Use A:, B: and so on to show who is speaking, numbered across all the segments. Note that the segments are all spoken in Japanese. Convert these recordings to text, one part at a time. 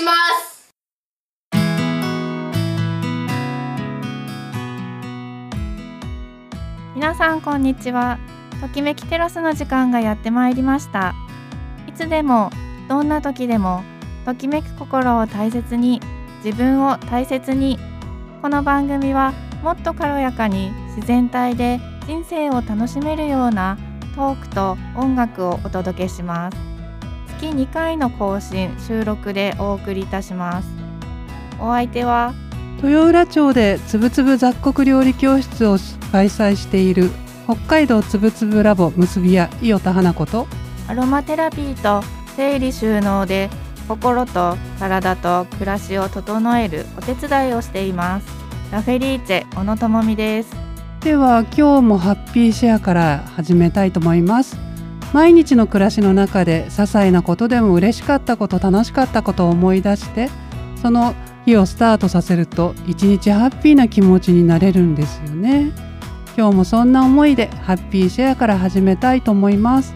A: します。
B: 皆さんこんにちは。ときめきテラスの時間がやってまいりました。いつでもどんな時でもときめく心を大切に自分を大切に。この番組はもっと軽やかに自然体で人生を楽しめるようなトークと音楽をお届けします。月2回の更新収録でお送りいたします。お相手は
C: 豊浦町でつぶつぶ雑穀料理教室を開催している北海道つぶつぶラボ結び屋伊予田花子と
B: アロマテラピーと整理収納で心と体と暮らしを整えるお手伝いをしています。ラフェリーチェ小野智美です。
C: では今日もハッピーシェアから始めたいと思います毎日の暮らしの中で些細なことでも嬉しかったこと楽しかったことを思い出してその日をスタートさせると一日ハッピーな気持ちになれるんですよね。今日もそんな思いでハッピーシェアから始めたいと思います。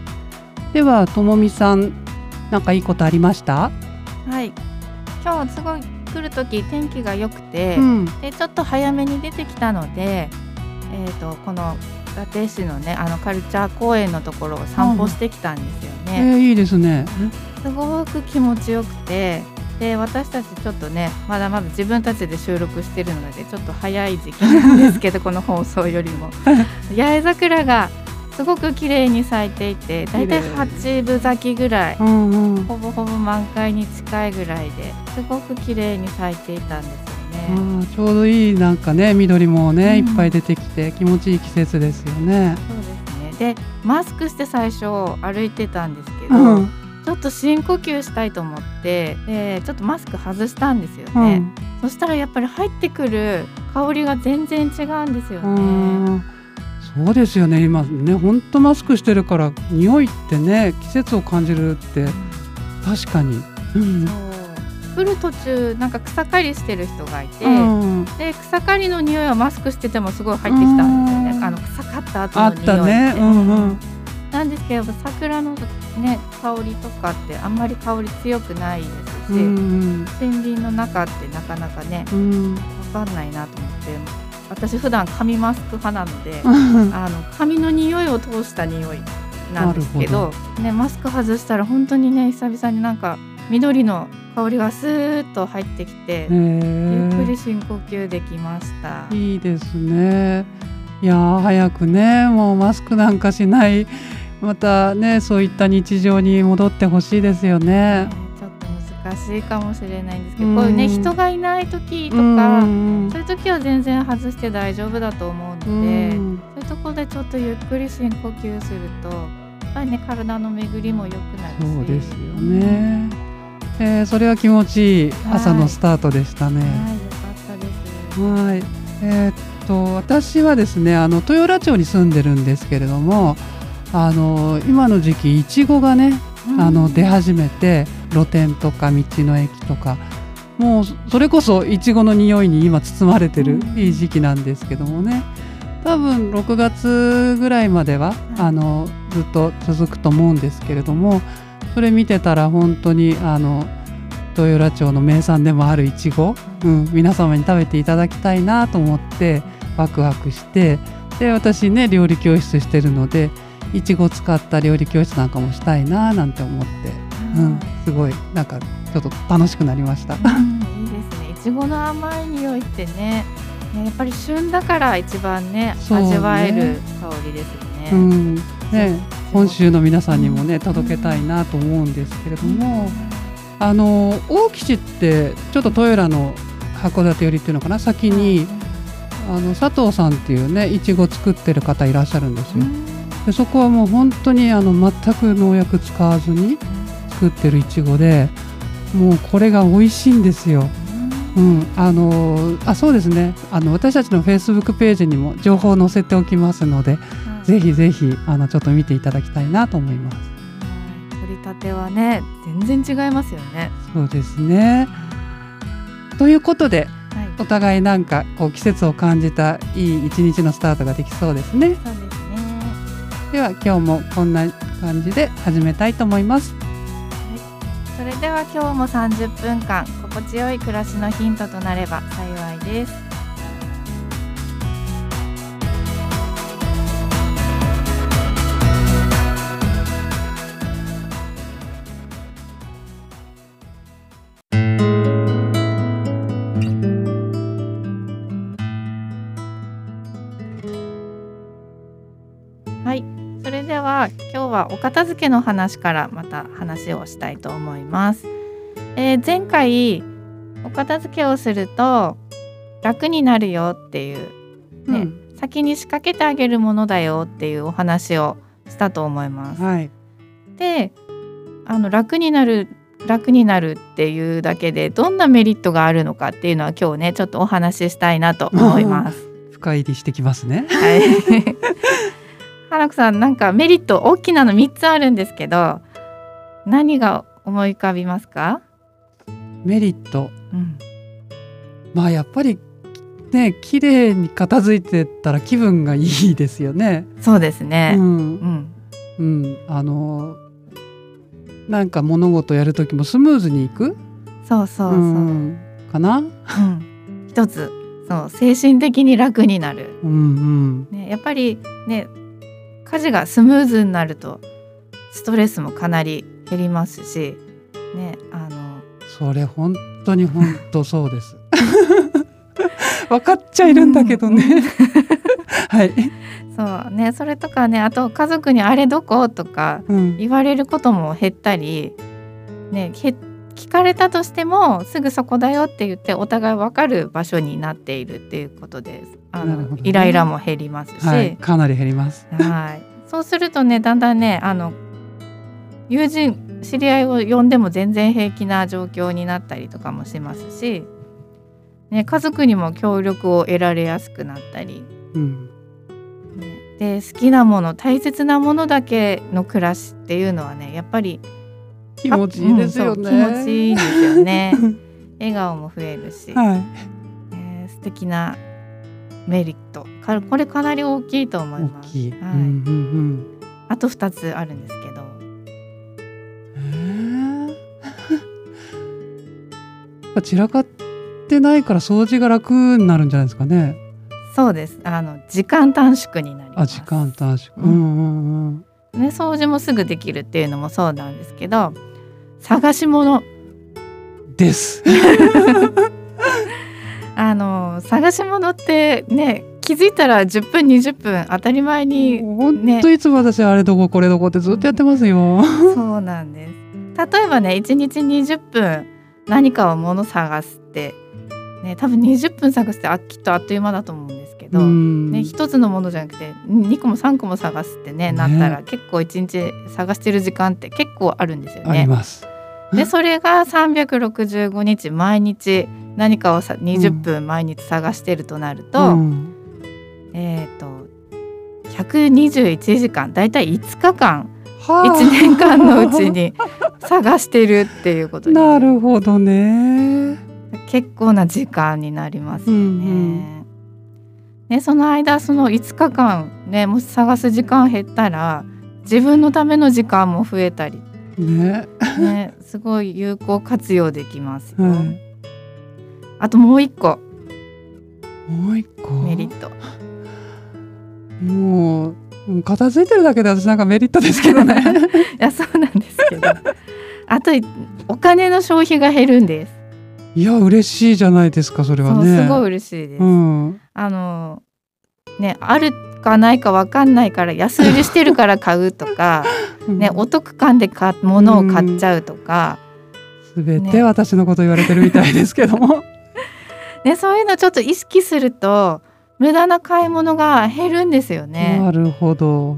C: ではともみさんなんかいいことありました？
B: はい。今日すごい来る時天気が良くて、
C: うん。
B: でちょっと早めに出てきたのでえー、とこの伊達市のねあのカルチャー公園のところを散歩してきたんですよ
C: え、ー、いいですね
B: すごく気持ちよくてで私たちちょっとねまだまだ自分たちで収録してるのでちょっと早い時期なんですけどこの放送よりも八重桜がすごく綺麗に咲いていてだいたい8分咲きぐらい
C: うんうん
B: ほぼほぼ満開に近いぐらいですごく綺麗に咲いていたんですよね。
C: あーちょうどいいなんかね緑もね、
B: うん
C: いっぱい出てきて気持ちいい季節ですよね。
B: そうですねでマスクして最初歩いてたんですけど、
C: うん
B: ちょっと深呼吸したいと思ってでちょっとマスク外したんですよ
C: う
B: ね、
C: ん
B: そしたらやっぱり入ってくる香りが全然違うんですよ
C: う
B: ね。
C: んそうですよね今ね本当マスクしてるから匂いってね季節を感じるって確かに。うん
B: そう来る途中なんか草刈りしてる人がいて、
C: うん。
B: で草刈りの匂いはマスクしててもすごい入ってきたんですよ
C: うん。
B: ねあの草刈った後の匂いっ
C: ね。うんうん。
B: なんですけど桜のね香りとかってあんまり香り強くないですし、
C: うん
B: 森林の中ってなかなかね
C: うん。
B: わかんないなと思って私普段紙マスク派なので
C: うん。
B: あの紙の匂いを通した匂いなんですけど。ね、マスク外したら本当にね久々になんか緑の香りがスーッと入ってきて、ゆっく
C: へ
B: り深呼吸できました。
C: えいいですね。いやー早くねもうマスクなんかしないまたねそういった日常に戻ってほしいですよね
B: ね。ちょっと難しいかもしれないんですけど、
C: うん
B: こういうね人がいない時と
C: うん
B: か、
C: うん
B: そういう時は全然外して大丈夫だと思う
C: う
B: ので、
C: ん
B: そういうところでちょっとゆっくり深呼吸するとやっぱりね体の巡りも良くなるし
C: そうですよね。えーそれは気持ちいい朝のスタートでしたね。
B: はい。
C: えーっと私はですねあの豊浦町に住んでるんですけれども、あの今の時期いちごがねあの出始めて露店とか道の駅とかもうそれこそいちごの匂いに今包まれてる
B: うん。
C: いい時期なんですけどもね。多分6月ぐらいまではあのずっと続くと思うんですけれどもそれ見てたら本当にあの豊浦町の名産でもあるいちご、うん、皆様に食べていただきたいなと思ってワクワクしてで私ね料理教室してるのでいちご使った料理教室なんかもしたいななんて思って、うん、すごいなんかちょっと楽しくなりました。
B: うんいいですね。いちごの甘い匂いってね、ねやっぱり旬だから一番ね
C: ね
B: 味わえる香りですよね。
C: うんね、本州の皆さんにもね
B: うん
C: 届けたいなと思うんですけれども、あの大吉ってちょっと豊浦の函館寄りっていうのかな先に、あの佐藤さんっていうねいちご作ってる方いらっしゃるんですよ。でそこはもう本当にあの全く農薬使わずに作ってるいちごでもうこれが美味しいんですよ。うん、あのあそうですね。あの私たちのフェイスブックページにも情報を載せておきますのでぜひぜひあのちょっと見ていただきたいなと思います。
B: 取り立てはね全然違いますよね。
C: そうですねということで
B: はい。
C: お互いなんかこう季節を感じたいい一日のスタートができそうですね。
B: そうですね。
C: では今日もこんな感じで始めたいと思います。
B: それででは今日も30分間心地よい暮らしのヒントとなれば幸いですはお片付けの話からまた話をしたいと思います、えー前回お片付けをすると楽になるよっていうね
C: うん
B: 先に仕掛けてあげるものだよっていうお話をしたと思います。
C: はい
B: であの楽になる楽になるっていうだけでどんなメリットがあるのかっていうのは今日ねちょっとお話ししたいなと思います。
C: 深入りしてきますね
B: はい。花子さんなんかメリット大きなの3つあるんですけど何が思い浮かびますか？
C: メリット
B: うん、
C: まあやっぱりね綺麗に片付いてたら気分がいいですよね。
B: そうですね。
C: う、
B: うんん、
C: うん、あのなんか物事やる時もスムーズにいく？
B: そうそうそう。
C: んかな？
B: うん、一つそう精神的に楽になる。
C: うんうん
B: ね、やっぱりね家事がスムーズになるとストレスもかなり減りますし、ね、あの
C: それ本当に本当そうです。分かっちゃいるんだけどね。はい。
B: そうねそれとかねあと家族に「あれどこ?」とか
C: うん。
B: 言われることも減ったり、ね、へ聞かれたとしてもすぐそこだよって言ってお互い分かる場所になっているっていうことです。あの
C: ね
B: イライラも減りますし、
C: はい。かなり減ります。
B: はい、そうするとねだんだんねあの友人知り合いを呼んでも全然平気な状況になったりとかもしますし、ね、家族にも協力を得られやすくなったり、
C: うん。
B: ね、で好きなもの大切なものだけの暮らしっていうのはねやっぱり
C: 気持ちいいですよね。
B: 気持ちいいんですよね 笑顔も増えるし、
C: はい。
B: えー素敵なメリットかこれかなり大きいと思い
C: 大
B: ます。はい
C: うんうん
B: あと2つあるんですけど
C: え。やっぱ散らかってないから掃除が楽になるんじゃないですかね。
B: そうですあの時間短縮になります
C: あ時間短縮。
B: う
C: うんんうんうん。
B: ね、掃除もすぐできるっていうのもそうなんですけど探し物
C: です。
B: あの探し物ってね気づいたら10分20分当たり前に
C: 本当いつも私あれどここれどこってずっとやってますよ。
B: そうなんです例えばね1日20分何かを物探すってね多分20分探すってあきっとあっという間だと思うんですけど、
C: うん
B: ね、一つのものじゃなくて2個も3個も探すってねなったら結構1日探してる時間って結構あるんですよ
C: あり
B: ね。
C: ます。
B: でそれが365日毎日何かをさ20分毎日探してるとなると、
C: うん
B: えっ、と121時間だいたい5日間
C: はあ
B: 1年間のうちに 探してるっていうことに
C: なるほどね。
B: 結構な時間になりますよね。
C: うんうん
B: ねその間その5日間ねもし探す時間減ったら自分のための時間も増えたり
C: ね。
B: ねすごい有効活用できますよ。
C: はい
B: あともう一個
C: もう一個？
B: メリット。
C: もううん片付いてるだけで私なんかメリットですけどね。
B: いやそうなんですけどあとお金の消費が減るんです。
C: いや嬉しいじゃないですかそれはね。
B: すごい嬉しいです。
C: うん。
B: あのねあるかないかわかんないから安売りしてるから買うとか、ね、お得感で買物を買っちゃうとか、
C: すべて
B: ね
C: 私のこと言われてるみたいですけども。
B: ね、そういうのちょっと意識すると無駄な買い物が減るんですよね。
C: なるほど。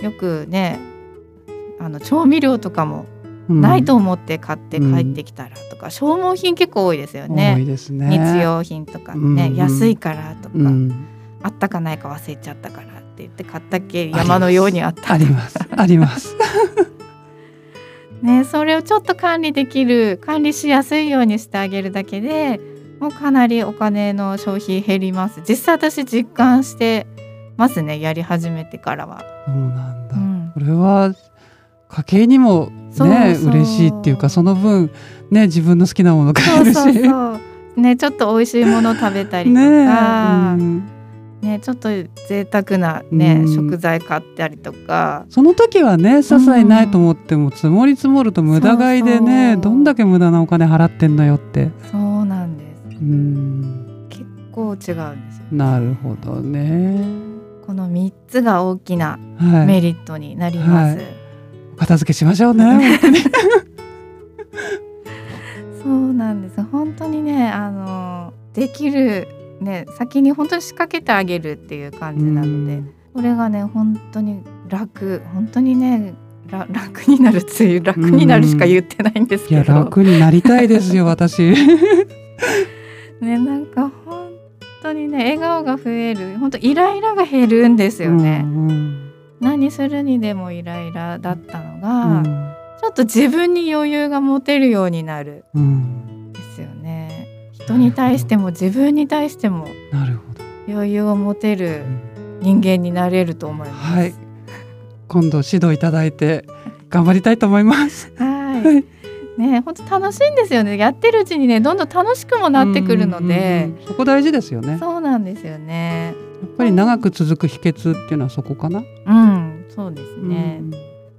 B: よくねあの調味料とかも
C: うん
B: ないと思って買って帰ってきたらとか、消耗品結構多いですよ
C: 多
B: ね。
C: いですね。
B: 日用品とかね、
C: うん
B: 安いからとか、
C: うん。
B: あったかないか忘れちゃったからって言って買ったっけ山のようにあった
C: あります。あります。
B: ね、それをちょっと管理できる管理しやすいようにしてあげるだけでもうかなりお金の消費減ります実際私実感してますねやり始めてからは、
C: そうなんだ。
B: うん、
C: これは家計にもね嬉しいっていうかその分ね自分の好きなもの買えるし。
B: そうそうそう。ねちょっと美味しいもの食べたりと
C: ね
B: か、
C: うん
B: ねちょっと贅沢なね、
C: うん。
B: 食材買ったりとか。
C: その時はね些細ないと思っても積もり積もると無駄買いでねどんだけ無駄なお金払ってんのよって。
B: そうなんです。
C: うん。
B: 結構違うんですよ。
C: なるほどね。
B: この3つが大きな
C: はい。
B: メリットになります、
C: はい。お片付けしましょうね。本当に
B: そうなんです。本当にねあのできるね先に本当に仕掛けてあげるっていう感じなのでこれがね本当に楽本当にねら楽になるついう楽になるしか言ってないんです
C: いや
B: けど、
C: 楽になりたいですよ 私。
B: ねなんか本当にね笑顔が増える本当イライラが減るんですよね、
C: うんうん
B: 何するにでもイライラだったの
C: う
B: が、
C: ん。
B: ちょっと自分に余裕が持てるようになる。
C: うん。
B: んですよね。人に対しても自分に対しても余裕を持てる人間になれると思います。
C: はい。今度指導いただいて頑張りたいと思います。
B: はい。
C: はい
B: ね、本当楽しいんですよね。やってるうちにね、どんどん楽しくもなってくるので。
C: そこ大事ですよね。や
B: そうなんですよね。
C: っぱり長く続く秘訣っていうのはそこかな。
B: うん、そうですね。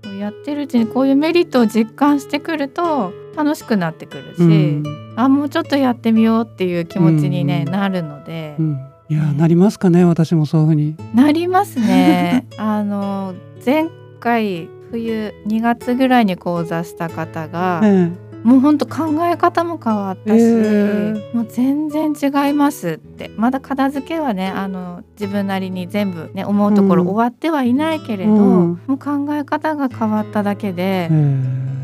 C: う。ん。
B: やってるうちにこういうメリットを実感してくると楽しくなってくるし、
C: うん。
B: あもうちょっとやってみようっていう気持ちに、ね
C: うん。
B: なるので、
C: うん。いやなりますかね私もそういうふうに。
B: なりますね。あの前回冬2月ぐらいに講座した方が、
C: え
B: もうほんと考え方も変わったし、
C: え
B: もう全然違いますって。まだ片付けはねあの自分なりに全部ね思うところ
C: うん
B: 終わってはいないけれど、
C: うん。
B: もう考え方が変わっただけで
C: え、え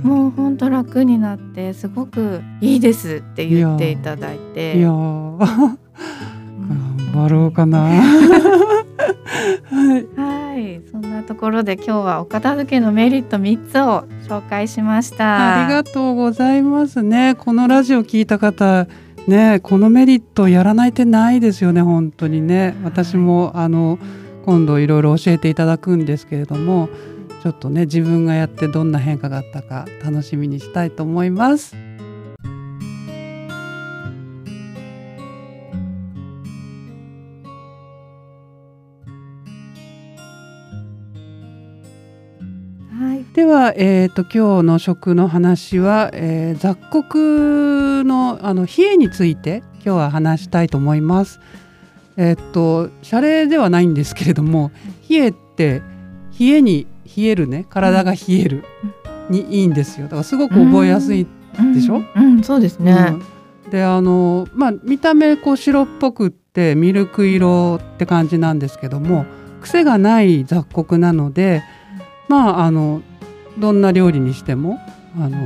B: もうほんと楽になってすごくいいですって言っていただいて。
C: いやー。
B: うん。
C: 頑張ろうかな。はい
B: はいそんなところで今日はお片付けのメリット3つを紹介しました
C: ありがとうございますね。このラジオ聞いた方、ね、このメリットやらない手ないですよね、本当にね。私も、あの、今度いろいろ教えていただくんですけれども、ちょっとね、自分がやってどんな変化があったか楽しみにしたいと思います。えー、と今日の食の話は、えー雑穀のあの冷えについて今日は話したいと思います。えっ、と謝礼ではないんですけれども冷えって冷えに冷えるね体が冷えるにいいんですよ。だからすごく覚えやすい。でしょ？
B: うん、うんそうですね、
C: うんであのまあ見た目こう白っぽくってミルク色って感じなんですけども癖がない雑穀なのでまああのどんな料理にしてもあの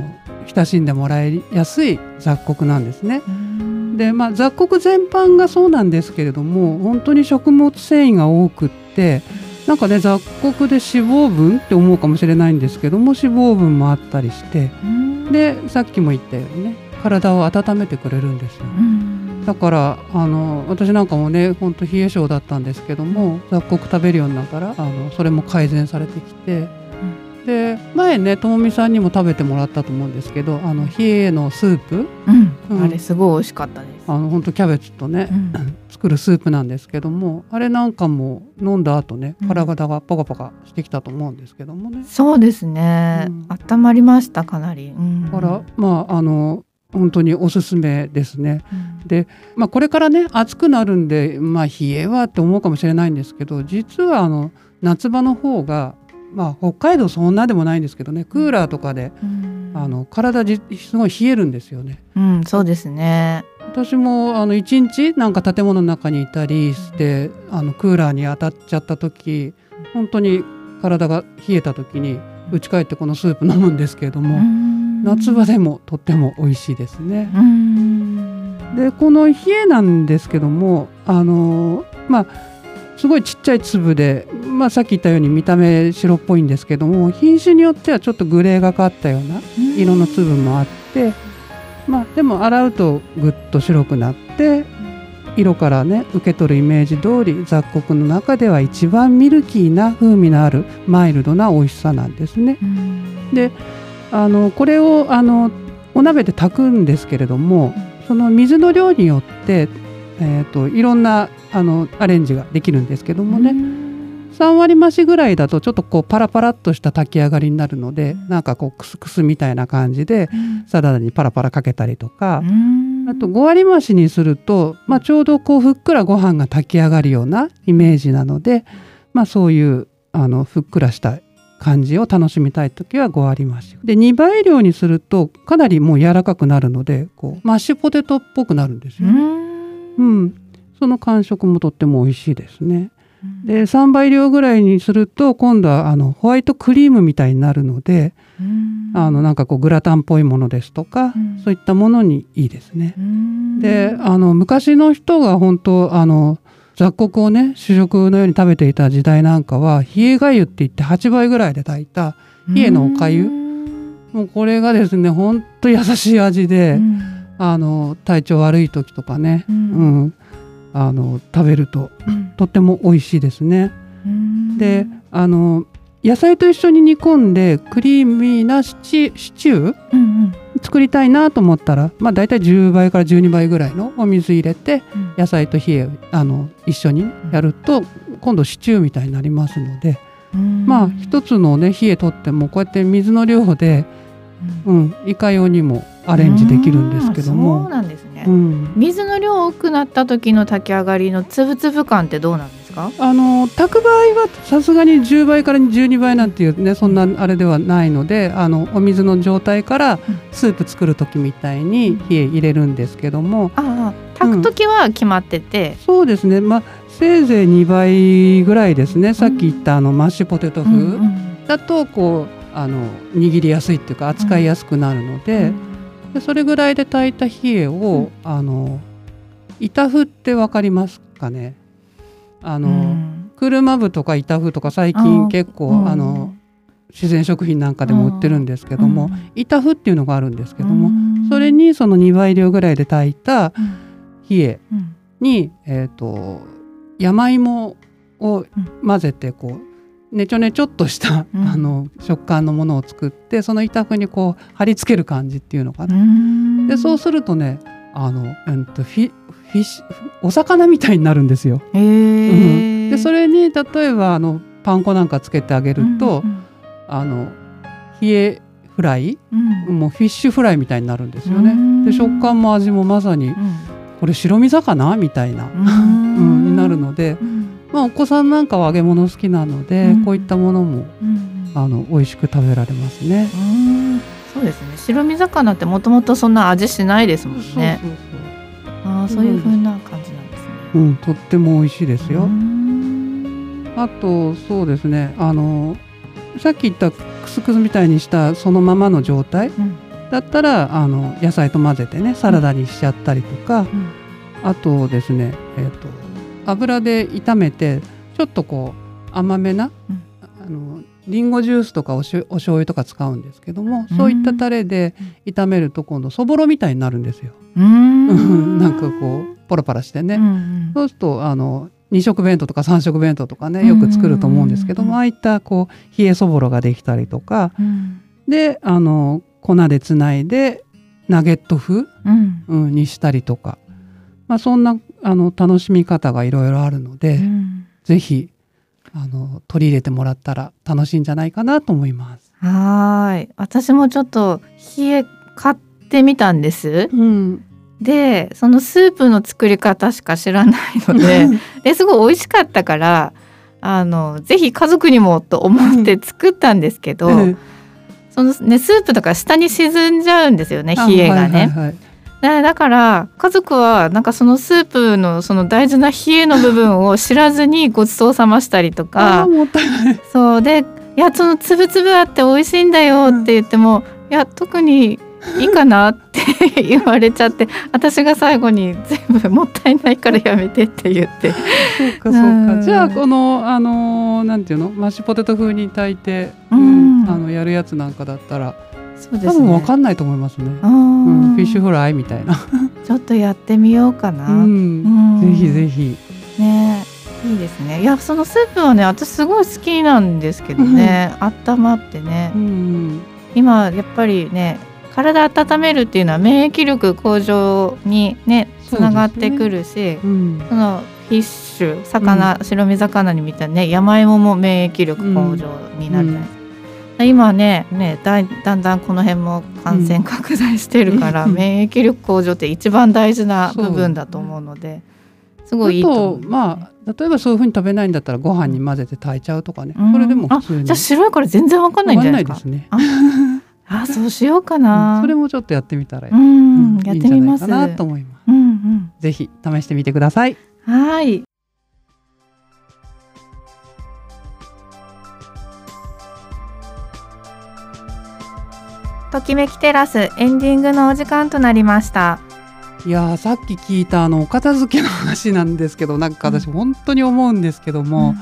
C: 親しんでもらいやすい雑穀なんですね。
B: うん
C: でまあ雑穀全般がそうなんですけれども本当に食物繊維が多くってなんかね雑穀で脂肪分って思うかもしれないんですけども脂肪分もあったりして
B: うん
C: でさっきも言ったようにね体を温めてくれるんですよ。
B: うん
C: だからあの私なんかもねほんと冷え性だったんですけども雑穀食べるようになったらあのそれも改善されてきて、で前ねともみさんにも食べてもらったと思うんですけどあの冷えのスープ。
B: うん。
C: うん。
B: あれすごい美味しかったです。
C: あのほんとキャベツとね、
B: うん。
C: 作るスープなんですけどもあれなんかも飲んだ後ね
B: うん。
C: 体がポカポカしてきたと思うんですけどもね。
B: そうですね、
C: うん。
B: 温まりましたかなり。うん。
C: らまああの本当におすすめですね。
B: うん。
C: で、まあ、これからね暑くなるんで、まあ、冷えはって思うかもしれないんですけど実はあの夏場の方が、まあ、北海道そんなでもないんですけどねクーラーとかで
B: うん
C: あの体じすごい冷えるんですよね。
B: うん、そうですね。
C: 私もあの1日なんか建物の中にいたりしてあのクーラーに当たっちゃった時本当に体が冷えた時に家帰ってこのスープ飲むんですけれども、夏場でもとっても美味しいですね。
B: うん
C: でこの冷えなんですけどもあのまあすごいちっちゃい粒で、まあ、さっき言ったように見た目白っぽいんですけども品種によってはちょっとグレーがかったような色の粒もあって、まあ、でも洗うとぐっと白くなって色からね受け取るイメージ通り雑穀の中では一番ミルキーな風味のあるマイルドな美味しさなんですね。
B: うん。
C: であのこれをあのお鍋で炊くんですけれども、その水の量によって、えー、といろんなあのアレンジができるんですけどもね、3割増しぐらいだとちょっとこうパラパラっとした炊き上がりになるので、なんかこうクスクスみたいな感じでサラダにパラパラかけたりとか、あと5割増しにすると、まあ、ちょうどこうふっくらご飯が炊き上がるようなイメージなので、まあ、そういうあのふっくらした感じを楽しみたい時は5割増し。で2倍量にするとかなりもう柔らかくなるのでこうマッシュポテトっぽくなるんですよ、うん、その感触もとっても美味しいですね。で3倍量ぐらいにすると今度はあのホワイトクリームみたいになるので、あのなんかこうグラタンっぽいものですとか、
B: うん。
C: そういったものにいいですね。であの昔の人が本当あの雑穀をね主食のように食べていた時代なんかは冷えがゆって言って8倍ぐらいで炊いた冷えのおかゆもうこれがですね本当優しい味で、あの体調悪い時とかね、
B: う
C: うんんあの食べると。とっても美味しいですね。であの野菜と一緒に煮込んでクリーミーなシチシチュー
B: うんうん。
C: 作りたいなと思ったら、まあ、大体10倍から12倍ぐらいのお水入れて野菜と冷えあの一緒にやると今度シチューみたいになりますので、まあ一つのね冷えとってもこうやって水の量で、うん、いかようにもアレンジできるんですけど
B: そう
C: も。
B: なんですね、
C: うん。
B: 水の量多くなった時の炊き上がりのつぶつぶ感ってどうなんですか？
C: あの炊く場合はさすがに10倍から12倍なんていうねそんなあれではないのであのお水の状態からスープ作る時みたいに冷え入れるんですけども。
B: ああ炊く時は決まってて、
C: そうですね。まあせいぜい2倍ぐらいですね。さっき言ったあのマッシュポテト風、
B: うんうん
C: だとこうあの握りやすいっていうか扱いやすくなるので,、でそれぐらいで炊いた冷えを、あの板風ってわかりますかね？あの、
B: うん。
C: 車麩とか板風とか最
B: あ
C: 近結構
B: うん。
C: あの自然食品なんかでも売ってるんですけども、
B: うん。
C: 板風っていうのがあるんですけども、
B: うん。
C: それにその2倍量ぐらいで炊いた
B: うん。
C: 冷え
B: うん。
C: に、えー、と山芋を混ぜてこうねちょねちょっとした、
B: うん。
C: あの食感のものを作ってその板風にこう貼り付ける感じっていうのかな。
B: うん。
C: でそうするとねあの、うん、とフィフィッシュお魚みたいになるんですよ。
B: へえ、
C: でそれに例えばあのパン粉なんかつけてあげると、
B: うん
C: あの冷えフライ
B: うん。
C: もうフィッシュフライみたいになるんですよね。
B: うん。
C: で食感も味もまさにこれ白身魚みたいな、
B: う
C: うん。ん、になるので、
B: うん
C: まあ、お子さんなんかは揚げ物好きなので、
B: うん。
C: こういったものも
B: うん
C: あの美味しく食べられますね。
B: うん。そうですね。白身魚ってもともとそんな味しないですもんね。
C: そう
B: ああそういう風な感じなんですね。
C: そううん、とっても美味しいですよ。
B: うん。
C: あとそうですね。あのさっき言ったクスクスみたいにしたそのままの状態
B: うん。
C: だったらあの野菜と混ぜてねサラダにしちゃったりとか、
B: うん。
C: あとですね、えー、と油で炒めてちょっとこう甘めな、
B: うん。
C: あのリンゴジュースとかおしょお醤油とか使うんですけども、そういったタレで炒めると今度そぼろみたいになるんですよ。
B: うん。
C: なんかこうポラパラしてね。
B: うん
C: そうするとあの2食弁当とか3食弁当とかねよく作ると思うんですけども、
B: うん。
C: ああいったこう冷えそぼろができたりとか
B: うん。
C: であの粉でつないでナゲット風、
B: うん。
C: うん、にしたりとか、まあ、そんなあの楽しみ方がいろいろあるので、
B: うん。
C: ぜひあの取り入れてもらったら楽しいんじゃないかなと思います。
B: はーい。私もちょっと冷え買ってみたんです。
C: うん、
B: でそのスープの作り方しか知らないので ですごい美味しかったからあのぜひ家族にもと思って作ったんですけど、そのねスープとか下に沈んじゃうんですよね冷えがね。
C: はいはいはい
B: だだから家族はなんかそのスープのその大事な冷えの部分を知らずに ごちそうさましたりと
C: あ
B: か
C: ーもったいない。
B: そう。で「いやそのつぶつぶあって美味しいんだよ」って言っても「いや特にいいかな」って言われちゃって私が最後に全部もったいないからやめてって言って。
C: そうかそうか。
B: うん。
C: じゃあこのあのーなんていうの？マッシュポテト風に炊いて、
B: うん。
C: あのやるやつなんかだったら
B: そうですね。
C: 多分わかんないと思いますね。
B: う
C: うん。
B: ん
C: フィッシュフライみたいな。
B: ちょっとやってみようかな、
C: うん。
B: うん。
C: ぜひぜひ。
B: ね。いいですね。いやそのスープはね私すごい好きなんですけどね、温まってね。
C: うん
B: 今やっぱりね体温めるっていうのは免疫力向上にねつながってくるしそ、
C: うん。
B: のフィッシュ魚、白身魚にみたね山芋も免疫力向上になるじゃないですか、今ねねだいだんだんこの辺も感染拡大してるから、
C: うん。
B: 免疫力向上って一番大事な部分だと思うのですごいいいと思う、
C: あとまあ例えばそういうふうに食べないんだったらご飯に混ぜて炊いちゃうとかね、
B: うん。
C: それでも普通に。
B: あじゃあ白いから全然わかんないんじゃないですか？
C: わかんないですね。
B: ああそうしようか
C: う
B: な、
C: ん。それもちょっとやってみたらいい,、
B: うん、やってみ
C: かなと思います。
B: うんうん。
C: ぜひ試してみてください。
B: はい。ときめきテラスエンディングのお時間となりました。
C: いやーさっき聞いたあのお片付けの話なんですけどなんか私本当に思うんですけども、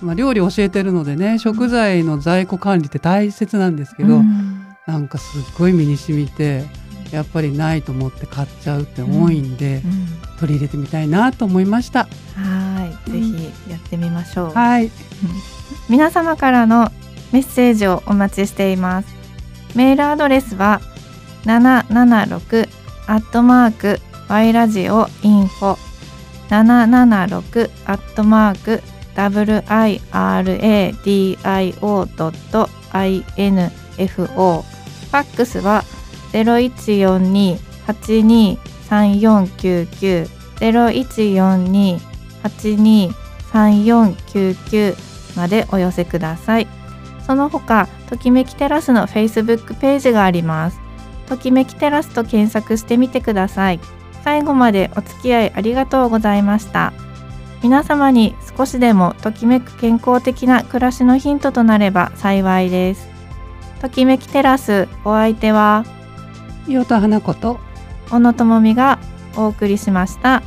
C: まあ、料理教えてるのでね食材の在庫管理って大切なんですけど、
B: うん。
C: なんかすっごい身に染みてやっぱりないと思って買っちゃうって多いんで、
B: うん。
C: 取り入れてみたいなと思いました。
B: はい、ぜひやってみましょう。
C: はい、
B: 皆様からのメッセージをお待ちしています。メールアドレスは776アットマーク y ラジオインフォ。776アットマーク w i r a d i o ドット i n f o ファックスは0142-823499 0142-823499までお寄せください。その他、ときめきテラスの Facebook ページがあります。ときめきテラスと検索してみてください。最後までお付き合いありがとうございました。皆様に少しでもときめく健康的な暮らしのヒントとなれば幸いです。ときめきテラスお相手は
C: 岩田花子と
B: 小野智美がお送りしました。